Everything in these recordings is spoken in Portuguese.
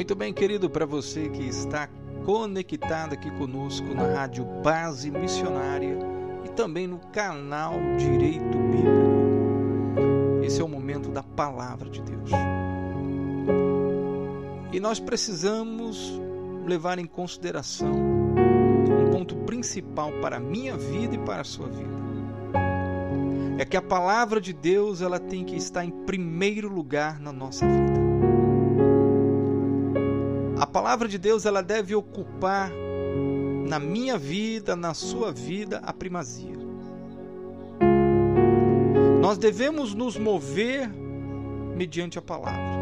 Muito bem, querido, para você que está conectado aqui conosco na Rádio Base Missionária e também no canal Direito Bíblico. Esse é o momento da palavra de Deus. E nós precisamos levar em consideração um ponto principal para a minha vida e para a sua vida. É que a palavra de Deus ela tem que estar em primeiro lugar na nossa vida. Palavra de Deus ela deve ocupar na minha vida, na sua vida, a primazia. Nós devemos nos mover mediante a palavra.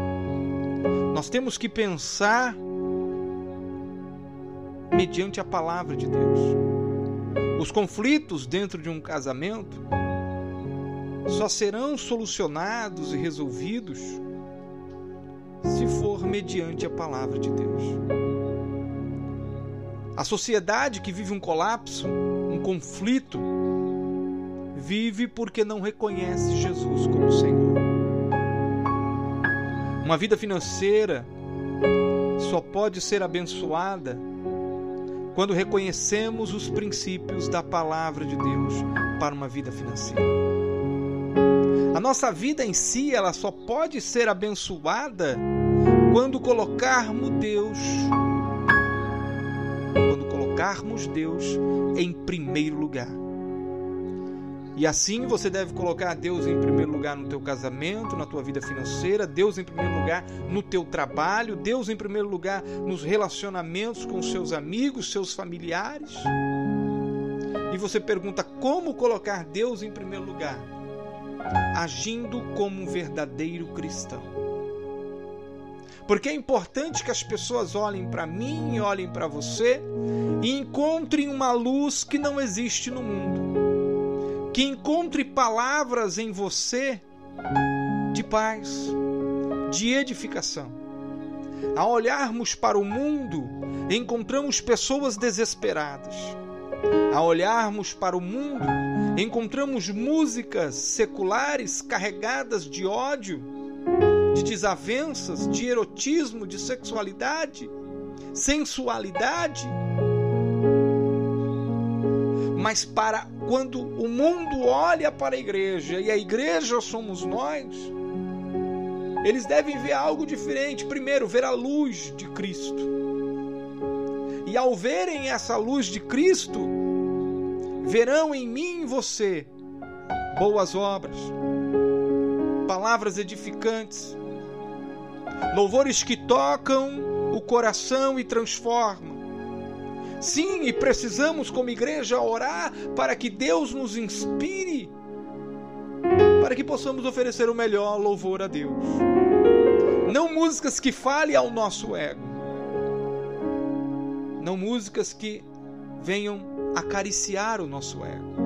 Nós temos que pensar mediante a palavra de Deus. Os conflitos dentro de um casamento só serão solucionados e resolvidos mediante a palavra de Deus. A sociedade que vive um colapso, um conflito, vive porque não reconhece Jesus como Senhor. Uma vida financeira só pode ser abençoada quando reconhecemos os princípios da palavra de Deus para uma vida financeira. A nossa vida em si, ela só pode ser abençoada quando colocarmos Deus quando colocarmos Deus em primeiro lugar. E assim você deve colocar Deus em primeiro lugar no teu casamento, na tua vida financeira, Deus em primeiro lugar no teu trabalho, Deus em primeiro lugar nos relacionamentos com seus amigos, seus familiares. E você pergunta como colocar Deus em primeiro lugar? agindo como um verdadeiro cristão. Porque é importante que as pessoas olhem para mim, e olhem para você e encontrem uma luz que não existe no mundo. Que encontre palavras em você de paz, de edificação. Ao olharmos para o mundo, encontramos pessoas desesperadas. Ao olharmos para o mundo, encontramos músicas seculares carregadas de ódio, de desavenças, de erotismo, de sexualidade, sensualidade. Mas para quando o mundo olha para a igreja e a igreja somos nós, eles devem ver algo diferente. Primeiro, ver a luz de Cristo. E ao verem essa luz de Cristo, verão em mim e você boas obras, palavras edificantes, louvores que tocam o coração e transformam. Sim, e precisamos, como igreja, orar para que Deus nos inspire, para que possamos oferecer o melhor louvor a Deus. Não músicas que falem ao nosso ego, não músicas que venham acariciar o nosso ego.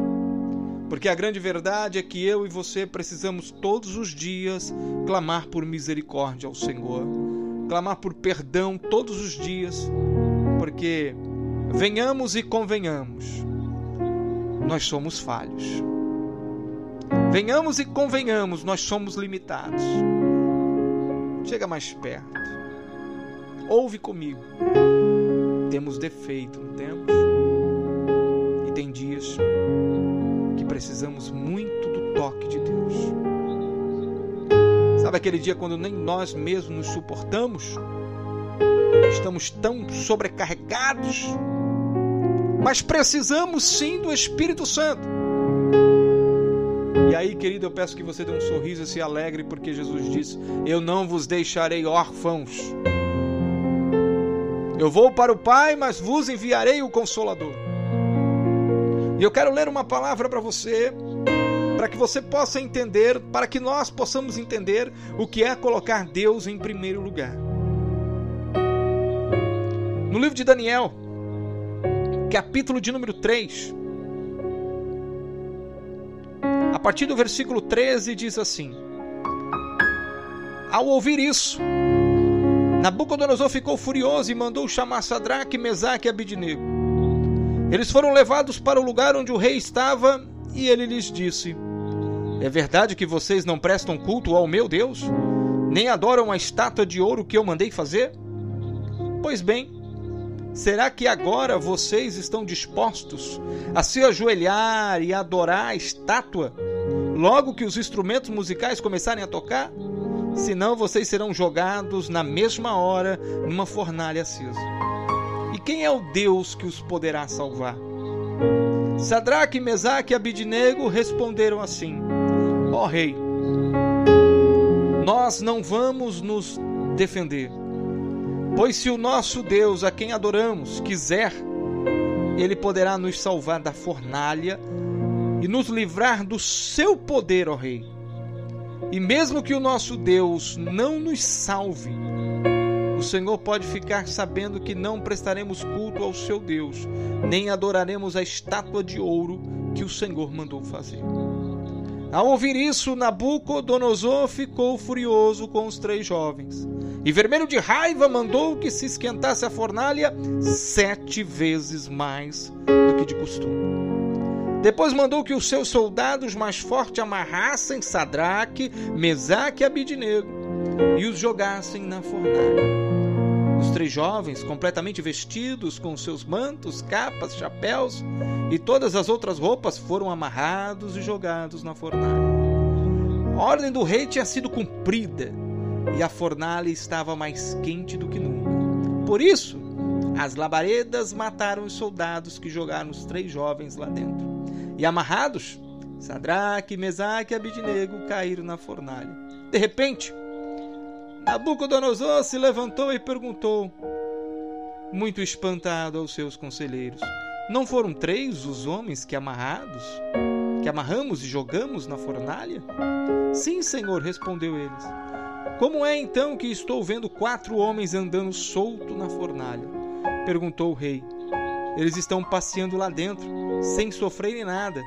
Porque a grande verdade é que eu e você precisamos todos os dias clamar por misericórdia ao Senhor, clamar por perdão todos os dias, porque venhamos e convenhamos, nós somos falhos. Venhamos e convenhamos, nós somos limitados. Chega mais perto. Ouve comigo. Temos defeito, não temos? tem dias precisamos muito do toque de Deus. Sabe aquele dia quando nem nós mesmos nos suportamos? Estamos tão sobrecarregados, mas precisamos sim do Espírito Santo. E aí, querido, eu peço que você dê um sorriso e se alegre, porque Jesus disse: Eu não vos deixarei órfãos. Eu vou para o Pai, mas vos enviarei o Consolador. E eu quero ler uma palavra para você, para que você possa entender, para que nós possamos entender o que é colocar Deus em primeiro lugar. No livro de Daniel, capítulo de número 3, a partir do versículo 13 diz assim: Ao ouvir isso, Nabucodonosor ficou furioso e mandou chamar Sadraque, Mesaque e Abidnego. Eles foram levados para o lugar onde o rei estava e ele lhes disse: É verdade que vocês não prestam culto ao meu Deus? Nem adoram a estátua de ouro que eu mandei fazer? Pois bem, será que agora vocês estão dispostos a se ajoelhar e adorar a estátua logo que os instrumentos musicais começarem a tocar? Senão vocês serão jogados na mesma hora numa fornalha acesa. Quem é o Deus que os poderá salvar? Sadraque, Mesaque e Abidnego responderam assim: Ó oh, rei, nós não vamos nos defender, pois se o nosso Deus, a quem adoramos, quiser, ele poderá nos salvar da fornalha e nos livrar do seu poder, ó rei. E mesmo que o nosso Deus não nos salve, o Senhor pode ficar sabendo que não prestaremos culto ao seu Deus, nem adoraremos a estátua de ouro que o Senhor mandou fazer. Ao ouvir isso, Nabucodonosor ficou furioso com os três jovens. E vermelho de raiva mandou que se esquentasse a fornalha sete vezes mais do que de costume. Depois mandou que os seus soldados mais fortes amarrassem Sadraque, Mesaque e Abidnego e os jogassem na fornalha. Os três jovens, completamente vestidos com seus mantos, capas, chapéus e todas as outras roupas, foram amarrados e jogados na fornalha. A ordem do rei tinha sido cumprida e a fornalha estava mais quente do que nunca. Por isso, as labaredas mataram os soldados que jogaram os três jovens lá dentro. E amarrados, Sadraque, Mesaque e Abidnego caíram na fornalha. De repente, Nabucodonosor se levantou e perguntou, muito espantado aos seus conselheiros: Não foram três os homens que amarrados, que amarramos e jogamos na fornalha? Sim, senhor, respondeu eles. Como é então que estou vendo quatro homens andando solto na fornalha? perguntou o rei. Eles estão passeando lá dentro, sem sofrerem nada,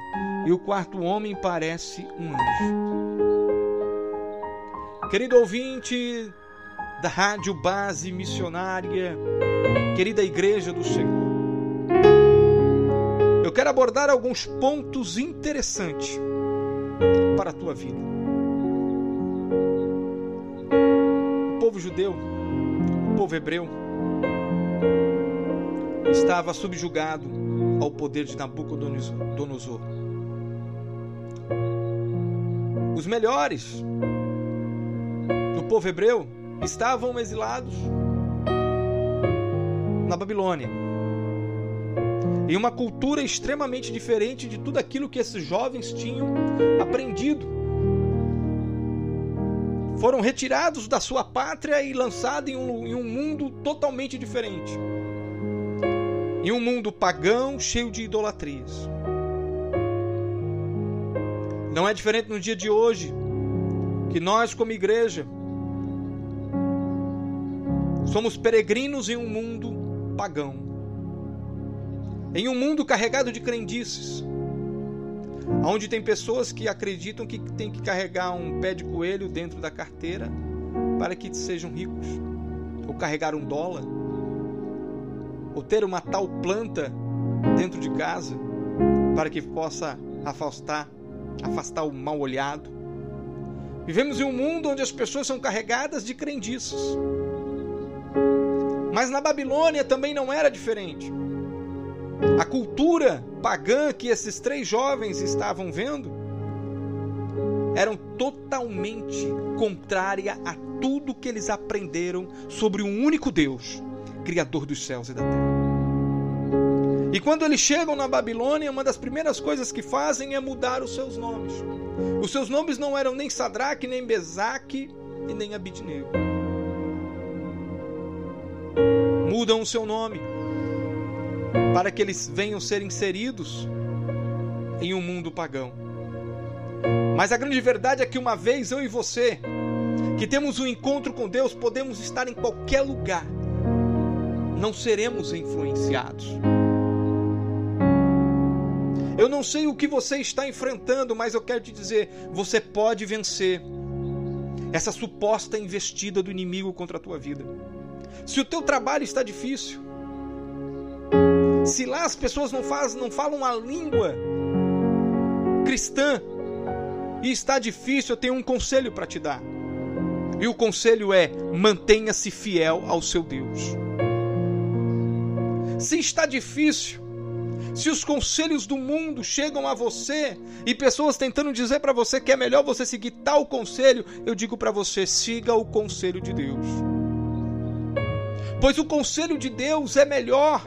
e o quarto homem parece um anjo. Querido ouvinte da Rádio Base Missionária, querida Igreja do Senhor, eu quero abordar alguns pontos interessantes para a tua vida. O povo judeu, o povo hebreu, estava subjugado ao poder de Nabucodonosor. Os melhores povo hebreu estavam exilados na Babilônia. Em uma cultura extremamente diferente de tudo aquilo que esses jovens tinham aprendido. Foram retirados da sua pátria e lançados em um, em um mundo totalmente diferente em um mundo pagão cheio de idolatrias. Não é diferente no dia de hoje, que nós, como igreja, somos peregrinos em um mundo pagão, em um mundo carregado de crendices, onde tem pessoas que acreditam que tem que carregar um pé de coelho dentro da carteira para que sejam ricos, ou carregar um dólar ou ter uma tal planta dentro de casa para que possa afastar, afastar o mal olhado. Vivemos em um mundo onde as pessoas são carregadas de crendices. Mas na Babilônia também não era diferente. A cultura pagã que esses três jovens estavam vendo eram totalmente contrária a tudo que eles aprenderam sobre um único Deus, Criador dos céus e da terra. E quando eles chegam na Babilônia, uma das primeiras coisas que fazem é mudar os seus nomes. Os seus nomes não eram nem Sadraque, nem Besaque e nem Abidnego. Mudam o seu nome para que eles venham ser inseridos em um mundo pagão. Mas a grande verdade é que uma vez eu e você, que temos um encontro com Deus, podemos estar em qualquer lugar não seremos influenciados. Eu não sei o que você está enfrentando, mas eu quero te dizer: você pode vencer essa suposta investida do inimigo contra a tua vida. Se o teu trabalho está difícil, se lá as pessoas não, fazem, não falam a língua cristã e está difícil, eu tenho um conselho para te dar. E o conselho é: mantenha-se fiel ao seu Deus. Se está difícil, se os conselhos do mundo chegam a você e pessoas tentando dizer para você que é melhor você seguir tal conselho, eu digo para você: siga o conselho de Deus. Pois o conselho de Deus é melhor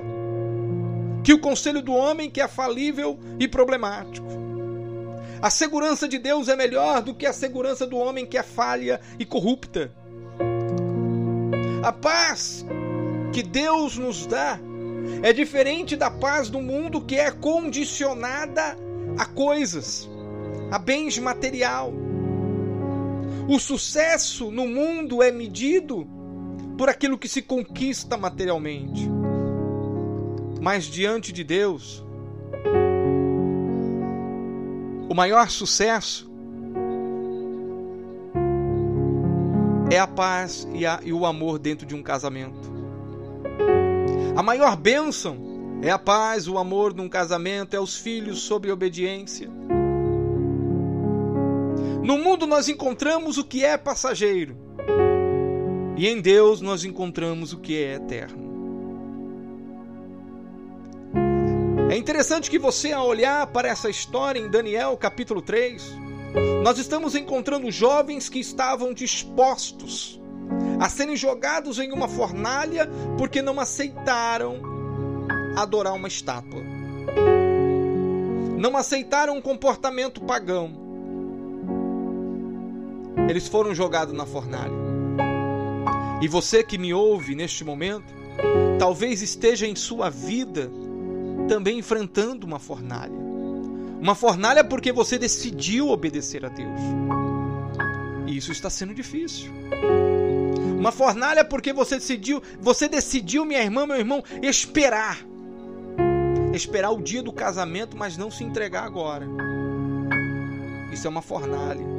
que o conselho do homem que é falível e problemático. A segurança de Deus é melhor do que a segurança do homem que é falha e corrupta. A paz que Deus nos dá é diferente da paz do mundo que é condicionada a coisas, a bens material. O sucesso no mundo é medido por aquilo que se conquista materialmente. Mas diante de Deus, o maior sucesso é a paz e, a, e o amor dentro de um casamento. A maior bênção é a paz, o amor num casamento, é os filhos sob obediência. No mundo nós encontramos o que é passageiro, e em Deus nós encontramos o que é eterno. É interessante que você, ao olhar para essa história em Daniel capítulo 3, nós estamos encontrando jovens que estavam dispostos a serem jogados em uma fornalha porque não aceitaram adorar uma estátua. Não aceitaram um comportamento pagão. Eles foram jogados na fornalha. E você que me ouve neste momento, talvez esteja em sua vida também enfrentando uma fornalha. Uma fornalha porque você decidiu obedecer a Deus. E isso está sendo difícil. Uma fornalha porque você decidiu, você decidiu, minha irmã, meu irmão, esperar. Esperar o dia do casamento, mas não se entregar agora. Isso é uma fornalha.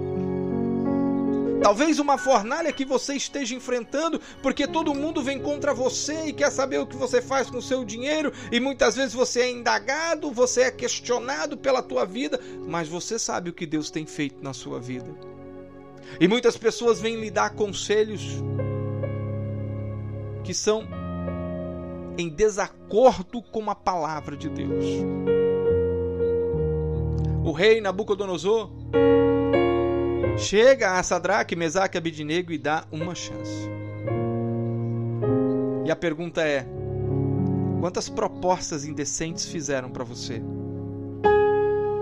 Talvez uma fornalha que você esteja enfrentando, porque todo mundo vem contra você e quer saber o que você faz com o seu dinheiro, e muitas vezes você é indagado, você é questionado pela tua vida, mas você sabe o que Deus tem feito na sua vida. E muitas pessoas vêm lhe dar conselhos que são em desacordo com a palavra de Deus. O rei Nabucodonosor chega a Sadraque, Mesaque e Abidinego e dá uma chance. E a pergunta é: quantas propostas indecentes fizeram para você?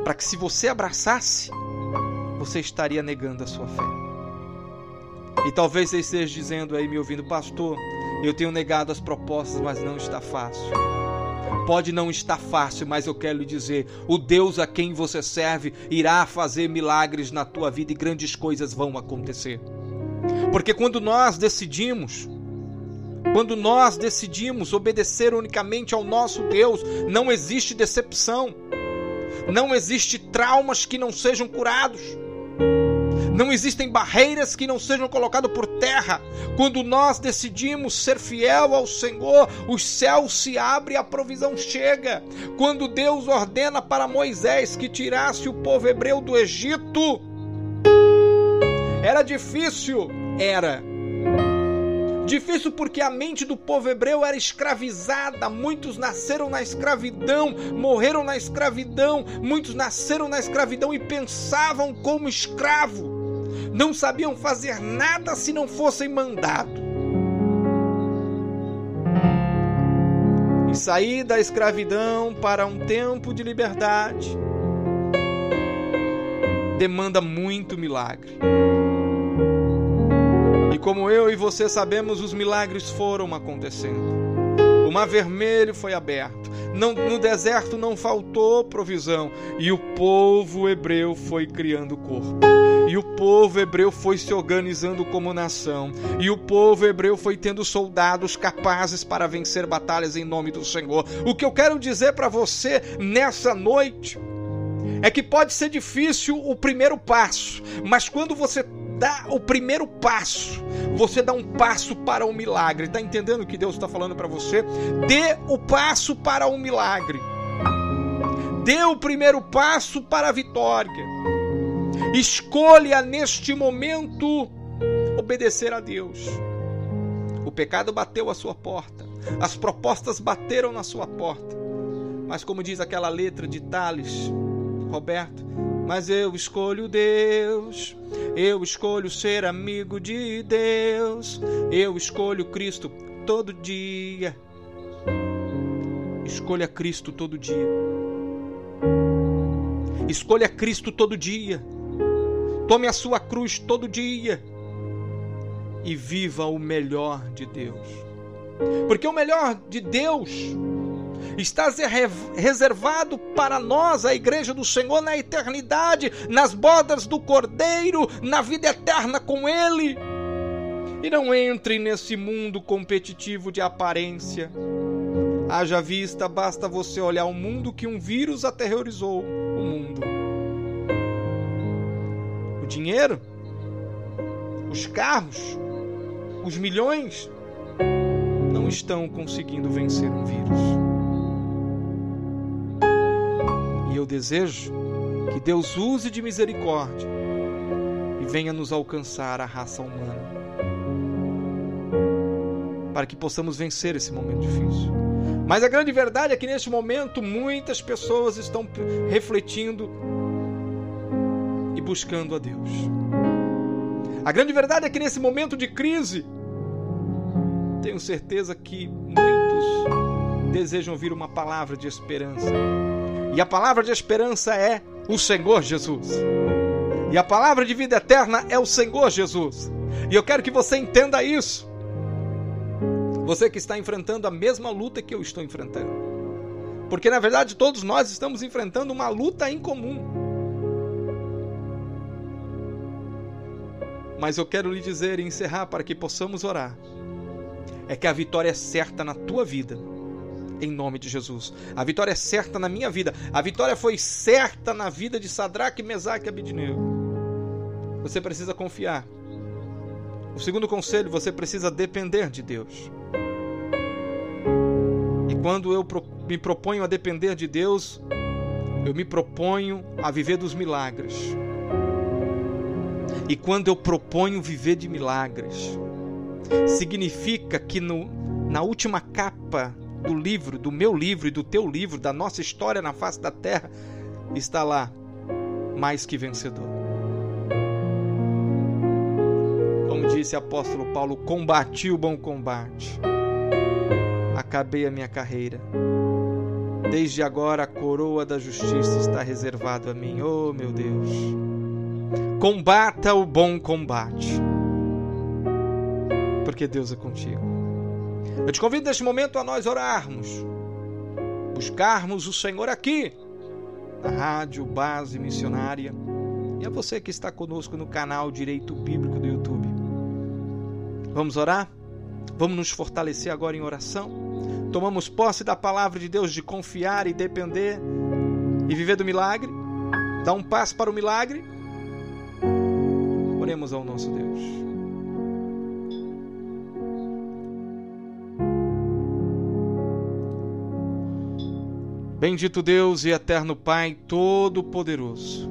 Para que se você abraçasse, você estaria negando a sua fé. E talvez você esteja dizendo aí, me ouvindo, pastor, eu tenho negado as propostas, mas não está fácil. Pode não estar fácil, mas eu quero lhe dizer: o Deus a quem você serve irá fazer milagres na tua vida e grandes coisas vão acontecer. Porque quando nós decidimos, quando nós decidimos obedecer unicamente ao nosso Deus, não existe decepção, não existe traumas que não sejam curados. Não existem barreiras que não sejam colocadas por terra. Quando nós decidimos ser fiel ao Senhor, os céus se abrem e a provisão chega. Quando Deus ordena para Moisés que tirasse o povo hebreu do Egito, era difícil, era. Difícil porque a mente do povo hebreu era escravizada. Muitos nasceram na escravidão, morreram na escravidão. Muitos nasceram na escravidão e pensavam como escravo não sabiam fazer nada se não fossem mandados. E sair da escravidão para um tempo de liberdade demanda muito milagre. E como eu e você sabemos, os milagres foram acontecendo. O mar vermelho foi aberto. Não, no deserto não faltou provisão. E o povo hebreu foi criando corpo. E o povo hebreu foi se organizando como nação. E o povo hebreu foi tendo soldados capazes para vencer batalhas em nome do Senhor. O que eu quero dizer para você nessa noite é que pode ser difícil o primeiro passo, mas quando você dá o primeiro passo, você dá um passo para o milagre. Está entendendo o que Deus está falando para você? Dê o passo para o milagre. Dê o primeiro passo para a vitória. Escolha neste momento obedecer a Deus. O pecado bateu a sua porta. As propostas bateram na sua porta. Mas como diz aquela letra de Tales, Roberto, mas eu escolho Deus. Eu escolho ser amigo de Deus. Eu escolho Cristo todo dia. Escolha Cristo todo dia. Escolha Cristo todo dia. Tome a sua cruz todo dia. E viva o melhor de Deus. Porque o melhor de Deus está reservado para nós, a igreja do Senhor, na eternidade, nas bodas do Cordeiro, na vida eterna com Ele. E não entre nesse mundo competitivo de aparência. Haja vista, basta você olhar o mundo que um vírus aterrorizou o mundo. O dinheiro, os carros, os milhões não estão conseguindo vencer um vírus. Desejo que Deus use de misericórdia e venha nos alcançar a raça humana, para que possamos vencer esse momento difícil. Mas a grande verdade é que neste momento muitas pessoas estão refletindo e buscando a Deus. A grande verdade é que nesse momento de crise, tenho certeza que muitos desejam ouvir uma palavra de esperança. E a palavra de esperança é o Senhor Jesus. E a palavra de vida eterna é o Senhor Jesus. E eu quero que você entenda isso. Você que está enfrentando a mesma luta que eu estou enfrentando. Porque na verdade todos nós estamos enfrentando uma luta em comum. Mas eu quero lhe dizer e encerrar para que possamos orar é que a vitória é certa na tua vida. Em nome de Jesus. A vitória é certa na minha vida. A vitória foi certa na vida de Sadraque, Mesaque e Abidnego. Você precisa confiar. O segundo conselho, você precisa depender de Deus. E quando eu me proponho a depender de Deus, eu me proponho a viver dos milagres. E quando eu proponho viver de milagres, significa que no, na última capa do livro, do meu livro e do teu livro, da nossa história na face da terra, está lá, mais que vencedor. Como disse o apóstolo Paulo, combati o bom combate, acabei a minha carreira. Desde agora a coroa da justiça está reservada a mim. Oh, meu Deus. Combata o bom combate porque Deus é contigo. Eu te convido neste momento a nós orarmos, buscarmos o Senhor aqui, na Rádio Base Missionária, e a você que está conosco no canal Direito Bíblico do YouTube. Vamos orar? Vamos nos fortalecer agora em oração? Tomamos posse da palavra de Deus de confiar e depender e viver do milagre? Dar um passo para o milagre? Oremos ao nosso Deus. Bendito Deus e eterno Pai Todo-Poderoso,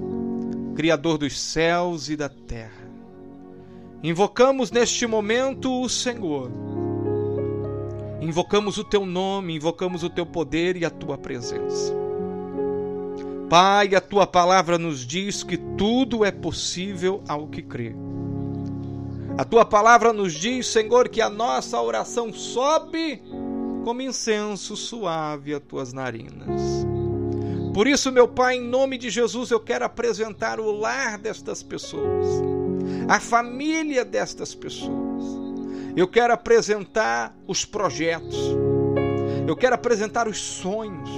Criador dos céus e da terra. Invocamos neste momento o Senhor. Invocamos o teu nome, invocamos o teu poder e a tua presença. Pai, a tua palavra nos diz que tudo é possível ao que crê. A tua palavra nos diz, Senhor, que a nossa oração sobe como incenso suave a tuas narinas. Por isso, meu Pai, em nome de Jesus, eu quero apresentar o lar destas pessoas, a família destas pessoas. Eu quero apresentar os projetos. Eu quero apresentar os sonhos.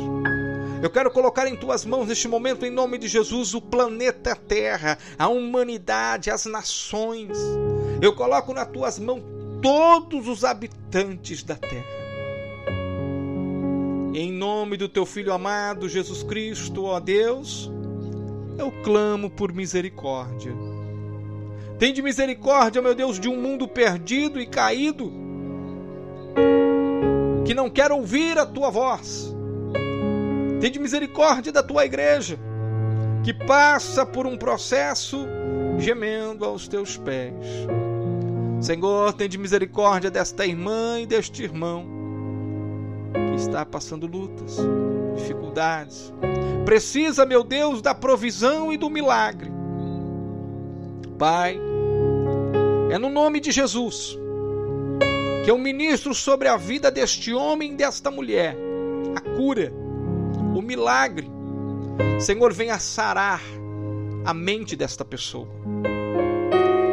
Eu quero colocar em tuas mãos neste momento, em nome de Jesus, o planeta Terra, a humanidade, as nações. Eu coloco nas tuas mãos todos os habitantes da terra. Em nome do teu Filho amado, Jesus Cristo, ó Deus, eu clamo por misericórdia. Tende misericórdia, meu Deus, de um mundo perdido e caído, que não quer ouvir a tua voz. Tende misericórdia da tua igreja, que passa por um processo gemendo aos teus pés. Senhor, tende misericórdia desta irmã e deste irmão está passando lutas, dificuldades. Precisa, meu Deus, da provisão e do milagre. Pai, é no nome de Jesus que eu ministro sobre a vida deste homem e desta mulher a cura, o milagre. Senhor, venha sarar a mente desta pessoa.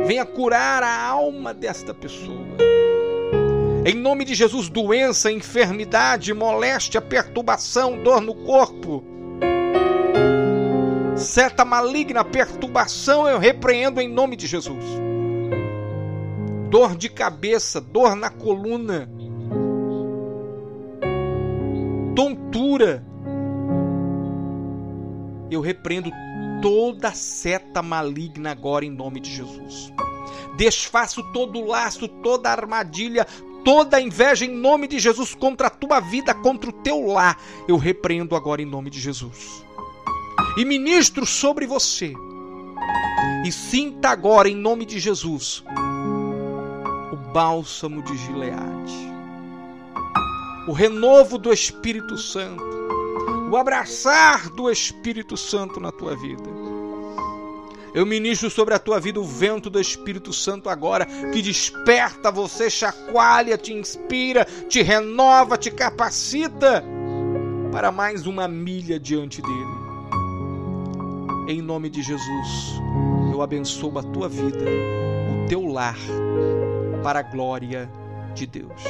Venha curar a alma desta pessoa. Em nome de Jesus, doença, enfermidade, moléstia, perturbação, dor no corpo, seta maligna, perturbação, eu repreendo em nome de Jesus. Dor de cabeça, dor na coluna, tontura. Eu repreendo toda seta maligna agora em nome de Jesus. Desfaço todo laço, toda armadilha, toda inveja em nome de Jesus contra a tua vida, contra o teu lar. Eu repreendo agora em nome de Jesus. E ministro sobre você. E sinta agora em nome de Jesus o bálsamo de Gileade. O renovo do Espírito Santo. O abraçar do Espírito Santo na tua vida. Eu ministro sobre a tua vida o vento do Espírito Santo agora, que desperta você, chacoalha, te inspira, te renova, te capacita para mais uma milha diante dele. Em nome de Jesus, eu abençoo a tua vida, o teu lar, para a glória de Deus.